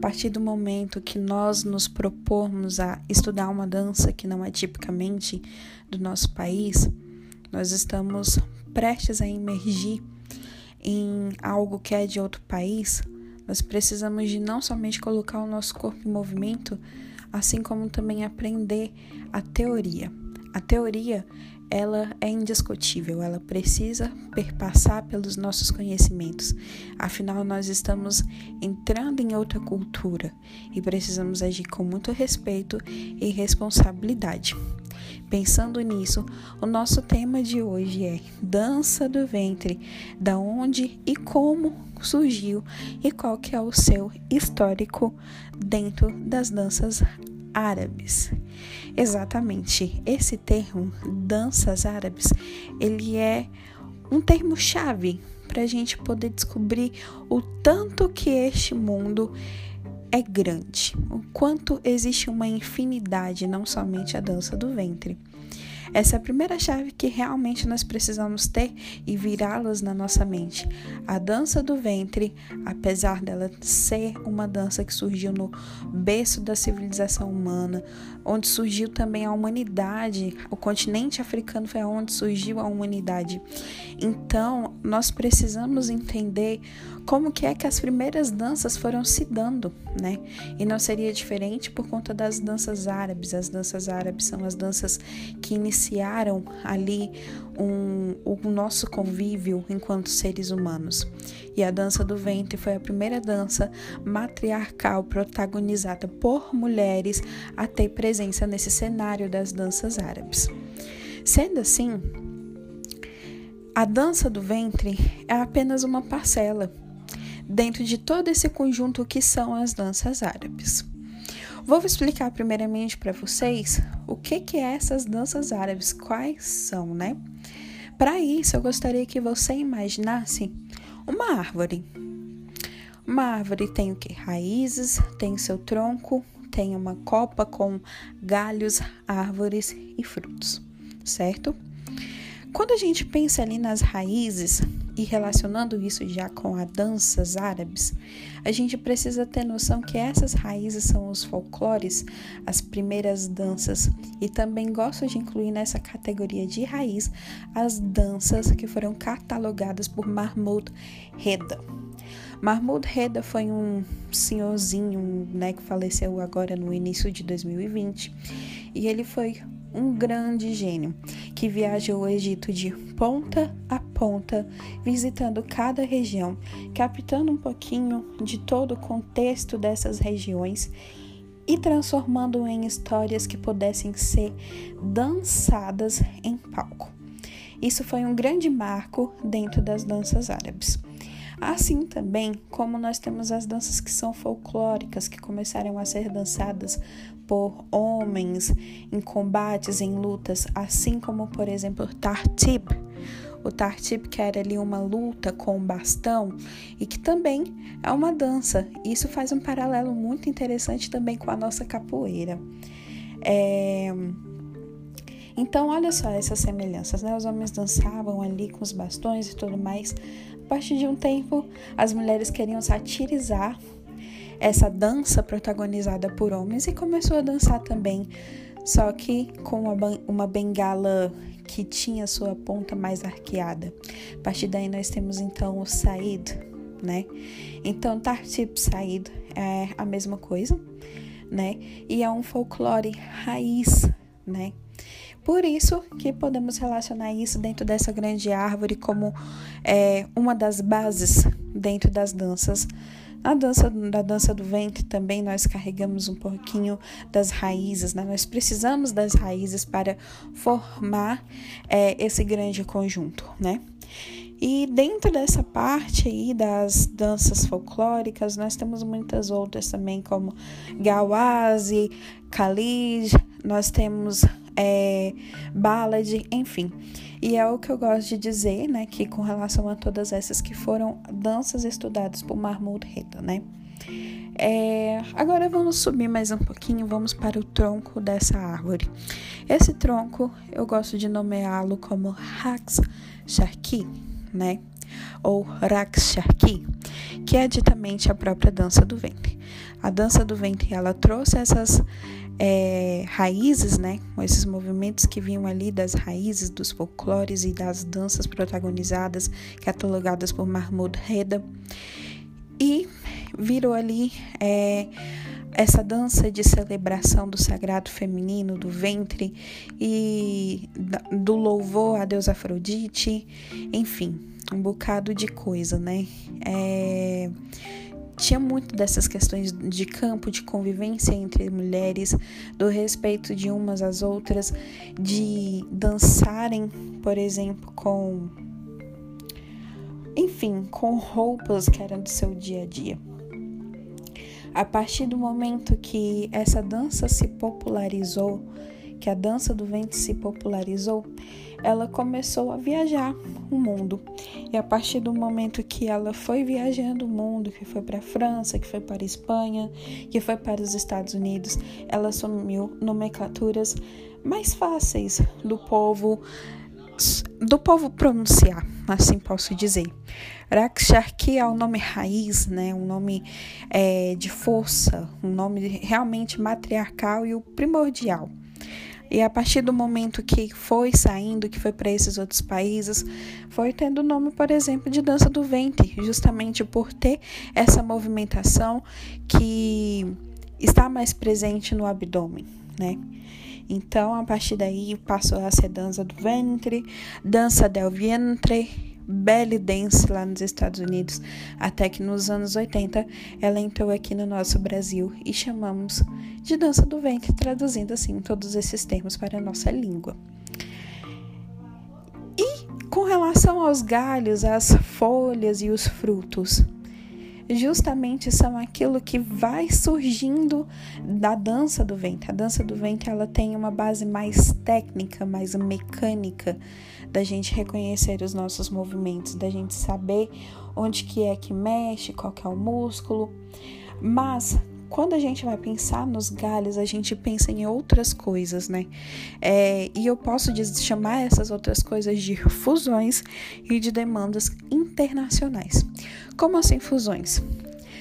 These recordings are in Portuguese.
partir do momento que nós nos propomos a estudar uma dança que não é tipicamente do nosso país, nós estamos prestes a emergir em algo que é de outro país. Nós precisamos de não somente colocar o nosso corpo em movimento, assim como também aprender a teoria. A teoria ela é indiscutível, ela precisa perpassar pelos nossos conhecimentos. Afinal, nós estamos entrando em outra cultura e precisamos agir com muito respeito e responsabilidade. Pensando nisso, o nosso tema de hoje é dança do ventre, da onde e como surgiu e qual que é o seu histórico dentro das danças árabes. Exatamente, esse termo, danças árabes, ele é um termo-chave para a gente poder descobrir o tanto que este mundo é grande, o quanto existe uma infinidade, não somente a dança do ventre. Essa é a primeira chave que realmente nós precisamos ter e virá-las na nossa mente. A dança do ventre, apesar dela ser uma dança que surgiu no berço da civilização humana, onde surgiu também a humanidade, o continente africano foi onde surgiu a humanidade. Então, nós precisamos entender como que é que as primeiras danças foram se dando, né? E não seria diferente por conta das danças árabes. As danças árabes são as danças que iniciaram ali um, o nosso convívio enquanto seres humanos. E a dança do ventre foi a primeira dança matriarcal protagonizada por mulheres a ter presença nesse cenário das danças árabes. Sendo assim, a dança do ventre é apenas uma parcela dentro de todo esse conjunto que são as danças árabes. Vou explicar primeiramente para vocês o que que é essas danças árabes, quais são, né? Para isso, eu gostaria que você imaginasse uma árvore. Uma árvore tem o que? Raízes, tem seu tronco, tem uma copa com galhos, árvores e frutos, certo? Quando a gente pensa ali nas raízes e relacionando isso já com as danças árabes, a gente precisa ter noção que essas raízes são os folclores, as primeiras danças, e também gosto de incluir nessa categoria de raiz as danças que foram catalogadas por Mahmoud Reda. Mahmoud Reda foi um senhorzinho né, que faleceu agora no início de 2020 e ele foi um grande gênio que viajou o Egito de ponta a ponta, visitando cada região, captando um pouquinho de todo o contexto dessas regiões e transformando em histórias que pudessem ser dançadas em palco. Isso foi um grande marco dentro das danças árabes. Assim também como nós temos as danças que são folclóricas, que começaram a ser dançadas por homens em combates, em lutas, assim como, por exemplo, Tartib. O Tartib, que era ali uma luta com bastão e que também é uma dança. Isso faz um paralelo muito interessante também com a nossa capoeira. É... Então, olha só essas semelhanças, né? Os homens dançavam ali com os bastões e tudo mais, partir de um tempo, as mulheres queriam satirizar essa dança protagonizada por homens e começou a dançar também, só que com uma, uma bengala que tinha sua ponta mais arqueada. A partir daí nós temos então o Said, né? Então Tartib Said é a mesma coisa, né? E é um folclore raiz, né? Por isso que podemos relacionar isso dentro dessa grande árvore como é, uma das bases dentro das danças. Na dança da dança do ventre também nós carregamos um pouquinho das raízes, né? nós precisamos das raízes para formar é, esse grande conjunto, né? E dentro dessa parte aí das danças folclóricas, nós temos muitas outras também, como Gawazi, Khalid, nós temos é, ballad, enfim. E é o que eu gosto de dizer, né, que com relação a todas essas que foram danças estudadas por Mahmoud Reda, né. É, agora vamos subir mais um pouquinho, vamos para o tronco dessa árvore. Esse tronco eu gosto de nomeá-lo como Rax Sharki, né? Ou Rax Sharki, que é ditamente a própria dança do ventre. A dança do ventre ela trouxe essas é, raízes, né, esses movimentos que vinham ali das raízes dos folclores e das danças protagonizadas, catalogadas por Mahmoud Reda, e virou ali é, essa dança de celebração do sagrado feminino, do ventre e do louvor a Deus Afrodite, enfim, um bocado de coisa, né? É, tinha muito dessas questões de campo, de convivência entre mulheres, do respeito de umas às outras, de dançarem, por exemplo, com. Enfim, com roupas que eram do seu dia a dia. A partir do momento que essa dança se popularizou, que a dança do ventre se popularizou, ela começou a viajar o mundo. E a partir do momento que ela foi viajando o mundo, que foi para a França, que foi para a Espanha, que foi para os Estados Unidos, ela assumiu nomenclaturas mais fáceis do povo do povo pronunciar, assim posso dizer. Rakshaki é o um nome raiz, né? um nome é, de força, um nome realmente matriarcal e o primordial. E a partir do momento que foi saindo, que foi para esses outros países, foi tendo o nome, por exemplo, de dança do ventre, justamente por ter essa movimentação que está mais presente no abdômen, né? Então, a partir daí, passou a ser dança do ventre, dança del vientre, belly dance lá nos Estados Unidos, até que nos anos 80 ela entrou aqui no nosso Brasil e chamamos de dança do ventre, traduzindo assim todos esses termos para a nossa língua. E com relação aos galhos, as folhas e os frutos, justamente são aquilo que vai surgindo da dança do ventre. A dança do ventre ela tem uma base mais técnica, mais mecânica, da gente reconhecer os nossos movimentos, da gente saber onde que é que mexe, qual que é o músculo. Mas quando a gente vai pensar nos galhos, a gente pensa em outras coisas, né? É, e eu posso chamar essas outras coisas de fusões e de demandas internacionais. Como assim fusões?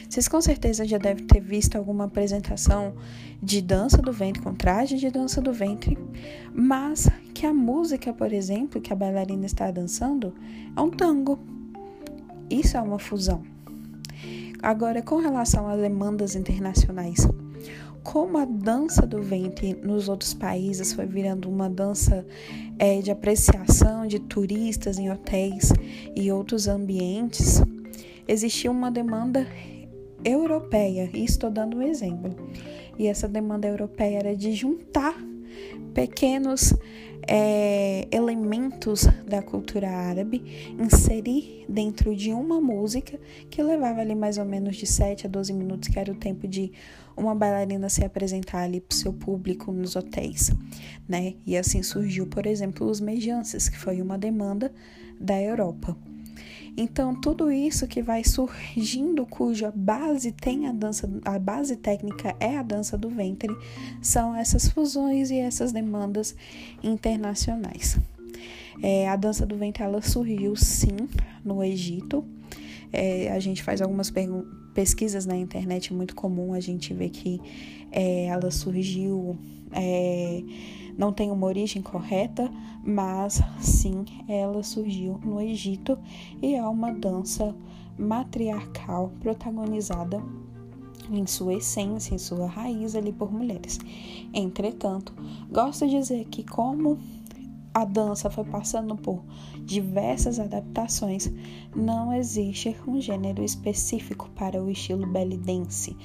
Vocês com certeza já devem ter visto alguma apresentação de dança do ventre com traje de dança do ventre, mas que a música, por exemplo, que a bailarina está dançando é um tango. Isso é uma fusão. Agora, com relação às demandas internacionais, como a dança do ventre nos outros países foi virando uma dança é, de apreciação de turistas em hotéis e outros ambientes, existia uma demanda europeia, e estou dando um exemplo. E essa demanda europeia era de juntar pequenos é, elementos da cultura árabe, inserir dentro de uma música que levava ali mais ou menos de 7 a 12 minutos, que era o tempo de uma bailarina se apresentar ali para o seu público nos hotéis, né? E assim surgiu, por exemplo, os mejances, que foi uma demanda da Europa. Então, tudo isso que vai surgindo, cuja base tem a dança, a base técnica é a dança do ventre, são essas fusões e essas demandas internacionais. É, a dança do ventre ela surgiu sim no Egito. É, a gente faz algumas pesquisas na internet, é muito comum a gente ver que é, ela surgiu é, não tem uma origem correta, mas sim ela surgiu no Egito e é uma dança matriarcal protagonizada em sua essência, em sua raiz ali por mulheres. Entretanto, gosto de dizer que como a dança foi passando por diversas adaptações, não existe um gênero específico para o estilo belly dance,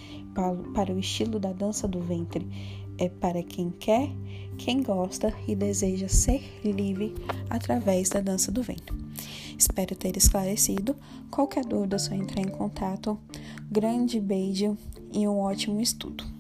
para o estilo da dança do ventre é para quem quer, quem gosta e deseja ser livre através da dança do vento. Espero ter esclarecido. Qualquer dúvida é só entrar em contato. Grande beijo e um ótimo estudo.